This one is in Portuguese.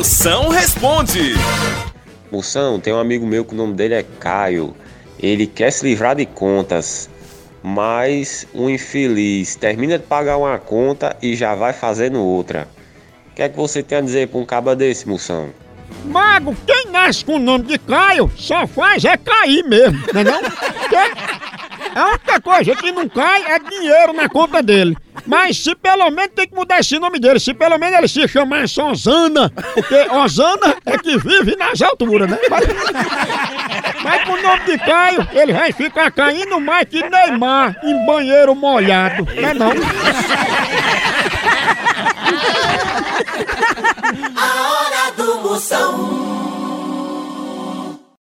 Moção responde. Moção, tem um amigo meu que o nome dele é Caio. Ele quer se livrar de contas, mas um infeliz termina de pagar uma conta e já vai fazendo outra. O que é que você tem a dizer para um caba desse, Moção? Mago, quem nasce com o nome de Caio só faz é cair mesmo, não é não? A única coisa que não cai é dinheiro na conta dele. Mas se pelo menos tem que mudar esse nome dele, se pelo menos ele se chamar Osana, porque Osana é que vive nas alturas, né? Mas, mas com o nome de Caio, ele vai ficar caindo mais que Neymar em banheiro molhado, não é não? A hora do Moção.